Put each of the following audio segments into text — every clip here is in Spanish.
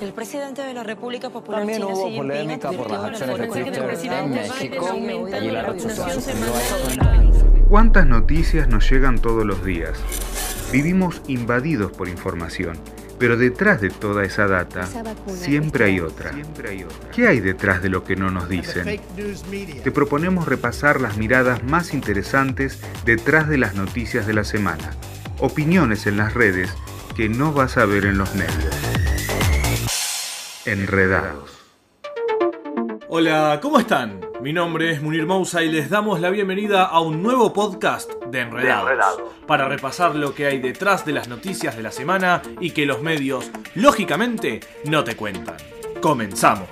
El presidente de la República Popular También China, hubo Xi Jinping, polémica por las acciones México y la. ¿Cuántas noticias nos llegan todos los días? Vivimos invadidos por información, pero detrás de toda esa data siempre hay otra. ¿Qué hay detrás de lo que no nos dicen? Te proponemos repasar las miradas más interesantes detrás de las noticias de la semana. Opiniones en las redes que no vas a ver en los medios. Enredados. Hola, ¿cómo están? Mi nombre es Munir Mousa y les damos la bienvenida a un nuevo podcast de Enredados, De Enredados. para repasar lo que hay detrás de las noticias de la semana y que los medios, lógicamente, no te cuentan. Comenzamos.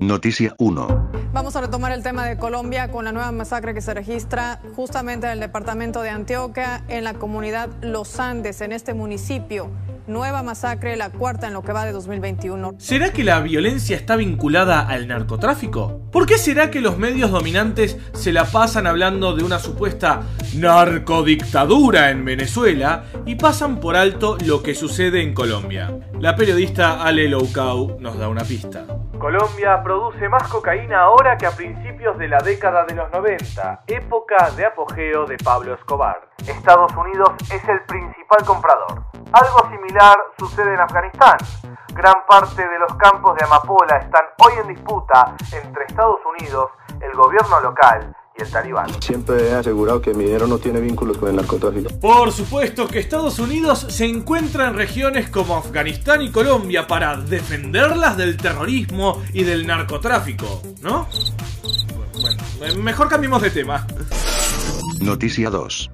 Noticia 1. Vamos a retomar el tema de Colombia con la nueva masacre que se registra justamente en el departamento de Antioquia, en la comunidad Los Andes, en este municipio. Nueva masacre, la cuarta en lo que va de 2021. ¿Será que la violencia está vinculada al narcotráfico? ¿Por qué será que los medios dominantes se la pasan hablando de una supuesta narcodictadura en Venezuela y pasan por alto lo que sucede en Colombia? La periodista Ale Loucau nos da una pista. Colombia produce más cocaína ahora que a principios de la década de los 90, época de apogeo de Pablo Escobar. Estados Unidos es el principal comprador. Algo similar sucede en Afganistán. Gran parte de los campos de amapola están hoy en disputa entre Estados Unidos, el gobierno local y el talibán. Siempre he asegurado que mi dinero no tiene vínculos con el narcotráfico. Por supuesto que Estados Unidos se encuentra en regiones como Afganistán y Colombia para defenderlas del terrorismo y del narcotráfico, ¿no? Bueno, mejor cambiemos de tema. Noticia 2.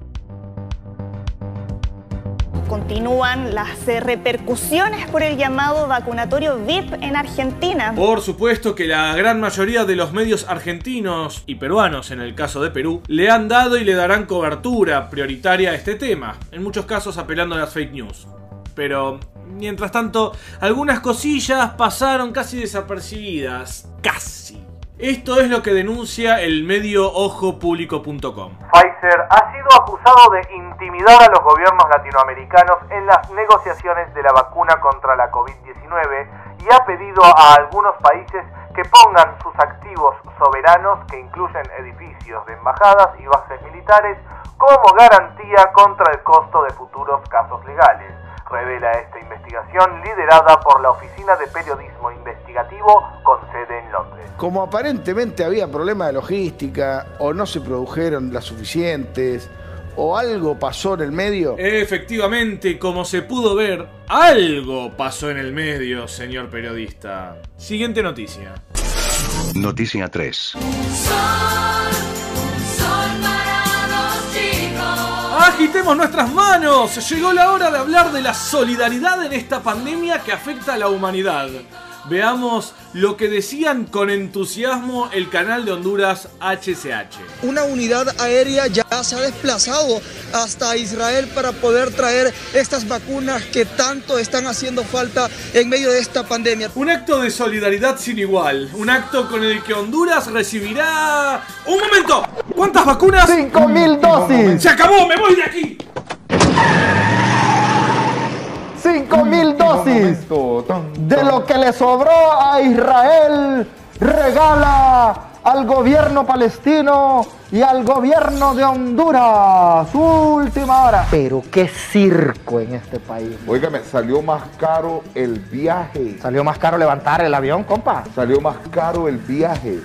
Continúan las eh, repercusiones por el llamado vacunatorio VIP en Argentina. Por supuesto que la gran mayoría de los medios argentinos y peruanos, en el caso de Perú, le han dado y le darán cobertura prioritaria a este tema, en muchos casos apelando a las fake news. Pero, mientras tanto, algunas cosillas pasaron casi desapercibidas. Casi. Esto es lo que denuncia el medio ojopublico.com. Pfizer ha sido acusado de intimidar a los gobiernos latinoamericanos en las negociaciones de la vacuna contra la COVID-19 y ha pedido a algunos países que pongan sus activos soberanos, que incluyen edificios de embajadas y bases militares, como garantía contra el costo de futuros casos legales. Revela esta investigación liderada por la Oficina de Periodismo Investigativo con sede en Londres. Como aparentemente había problemas de logística o no se produjeron las suficientes o algo pasó en el medio, Efectivamente, como se pudo ver, algo pasó en el medio, señor periodista. Siguiente noticia. Noticia 3. Agitemos nuestras manos. Llegó la hora de hablar de la solidaridad en esta pandemia que afecta a la humanidad. Veamos lo que decían con entusiasmo el canal de Honduras HCH. Una unidad aérea ya se ha desplazado hasta Israel para poder traer estas vacunas que tanto están haciendo falta en medio de esta pandemia. Un acto de solidaridad sin igual. Un acto con el que Honduras recibirá... ¡Un momento! ¿Cuántas vacunas? ¡5.000 dosis! ¡Se acabó! ¡Me voy de aquí! ¡5.000 dosis! De lo que le sobró a Israel, regala al gobierno palestino y al gobierno de Honduras. Última hora. Pero qué circo en este país. Óigame, salió más caro el viaje. Salió más caro levantar el avión, compa. Salió más caro el viaje.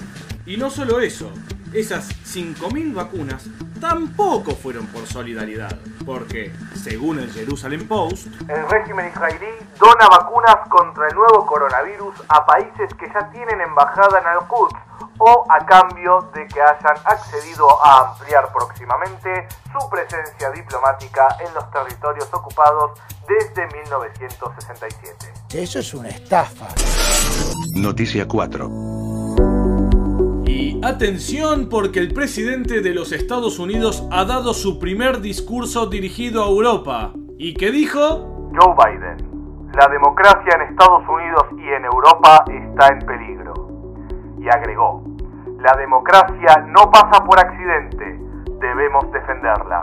Y no solo eso, esas 5.000 vacunas tampoco fueron por solidaridad, porque, según el Jerusalem Post, El régimen israelí dona vacunas contra el nuevo coronavirus a países que ya tienen embajada en Al-Quds o a cambio de que hayan accedido a ampliar próximamente su presencia diplomática en los territorios ocupados desde 1967. eso es una estafa. Noticia 4. Atención porque el presidente de los Estados Unidos ha dado su primer discurso dirigido a Europa. ¿Y qué dijo? Joe Biden, la democracia en Estados Unidos y en Europa está en peligro. Y agregó, la democracia no pasa por accidente, debemos defenderla.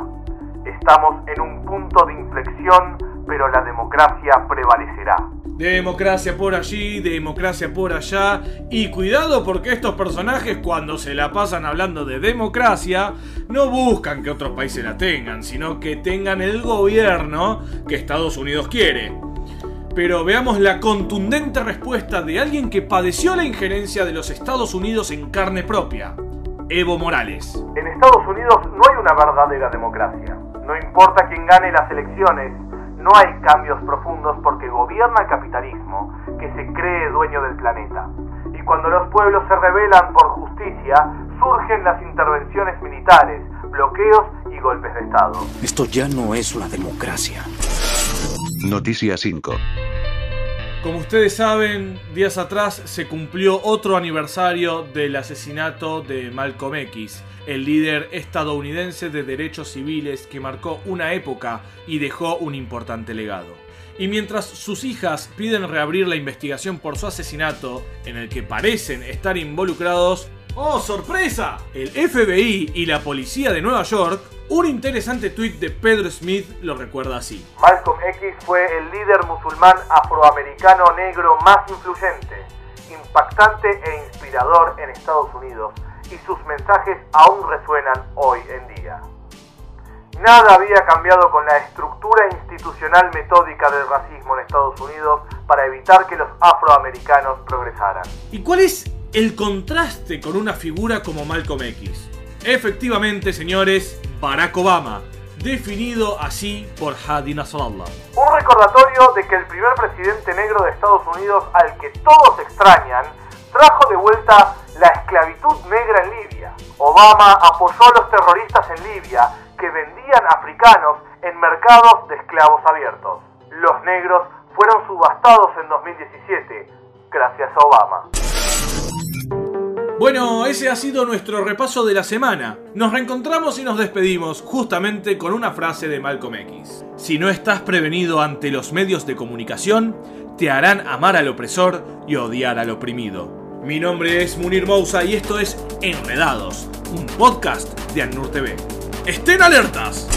Estamos en un punto de inflexión pero la democracia prevalecerá. Democracia por allí, democracia por allá. Y cuidado porque estos personajes cuando se la pasan hablando de democracia, no buscan que otros países la tengan, sino que tengan el gobierno que Estados Unidos quiere. Pero veamos la contundente respuesta de alguien que padeció la injerencia de los Estados Unidos en carne propia. Evo Morales. En Estados Unidos no hay una verdadera democracia. No importa quién gane las elecciones, no hay cambios profundos porque gobierna el capitalismo que se cree dueño del planeta. Y cuando los pueblos se rebelan por justicia, surgen las intervenciones militares, bloqueos y golpes de Estado. Esto ya no es una democracia. Noticia 5. Como ustedes saben, días atrás se cumplió otro aniversario del asesinato de Malcolm X, el líder estadounidense de derechos civiles que marcó una época y dejó un importante legado. Y mientras sus hijas piden reabrir la investigación por su asesinato, en el que parecen estar involucrados ¡Oh, sorpresa! El FBI y la policía de Nueva York, un interesante tuit de Pedro Smith lo recuerda así. Malcolm X fue el líder musulmán afroamericano negro más influyente, impactante e inspirador en Estados Unidos, y sus mensajes aún resuenan hoy en día. Nada había cambiado con la estructura institucional metódica del racismo en Estados Unidos para evitar que los afroamericanos progresaran. ¿Y cuál es el contraste con una figura como Malcolm X? Efectivamente, señores, Barack Obama, definido así por Hadi Nasrallah. Un recordatorio de que el primer presidente negro de Estados Unidos, al que todos extrañan, trajo de vuelta la esclavitud negra en Libia. Obama apoyó a los terroristas en Libia que vendían africanos en mercados de esclavos abiertos. Los negros fueron subastados en 2017 gracias a Obama. Bueno, ese ha sido nuestro repaso de la semana. Nos reencontramos y nos despedimos justamente con una frase de Malcolm X. Si no estás prevenido ante los medios de comunicación, te harán amar al opresor y odiar al oprimido. Mi nombre es Munir Mousa y esto es Enredados, un podcast de Annur TV. ¡Estén alertas!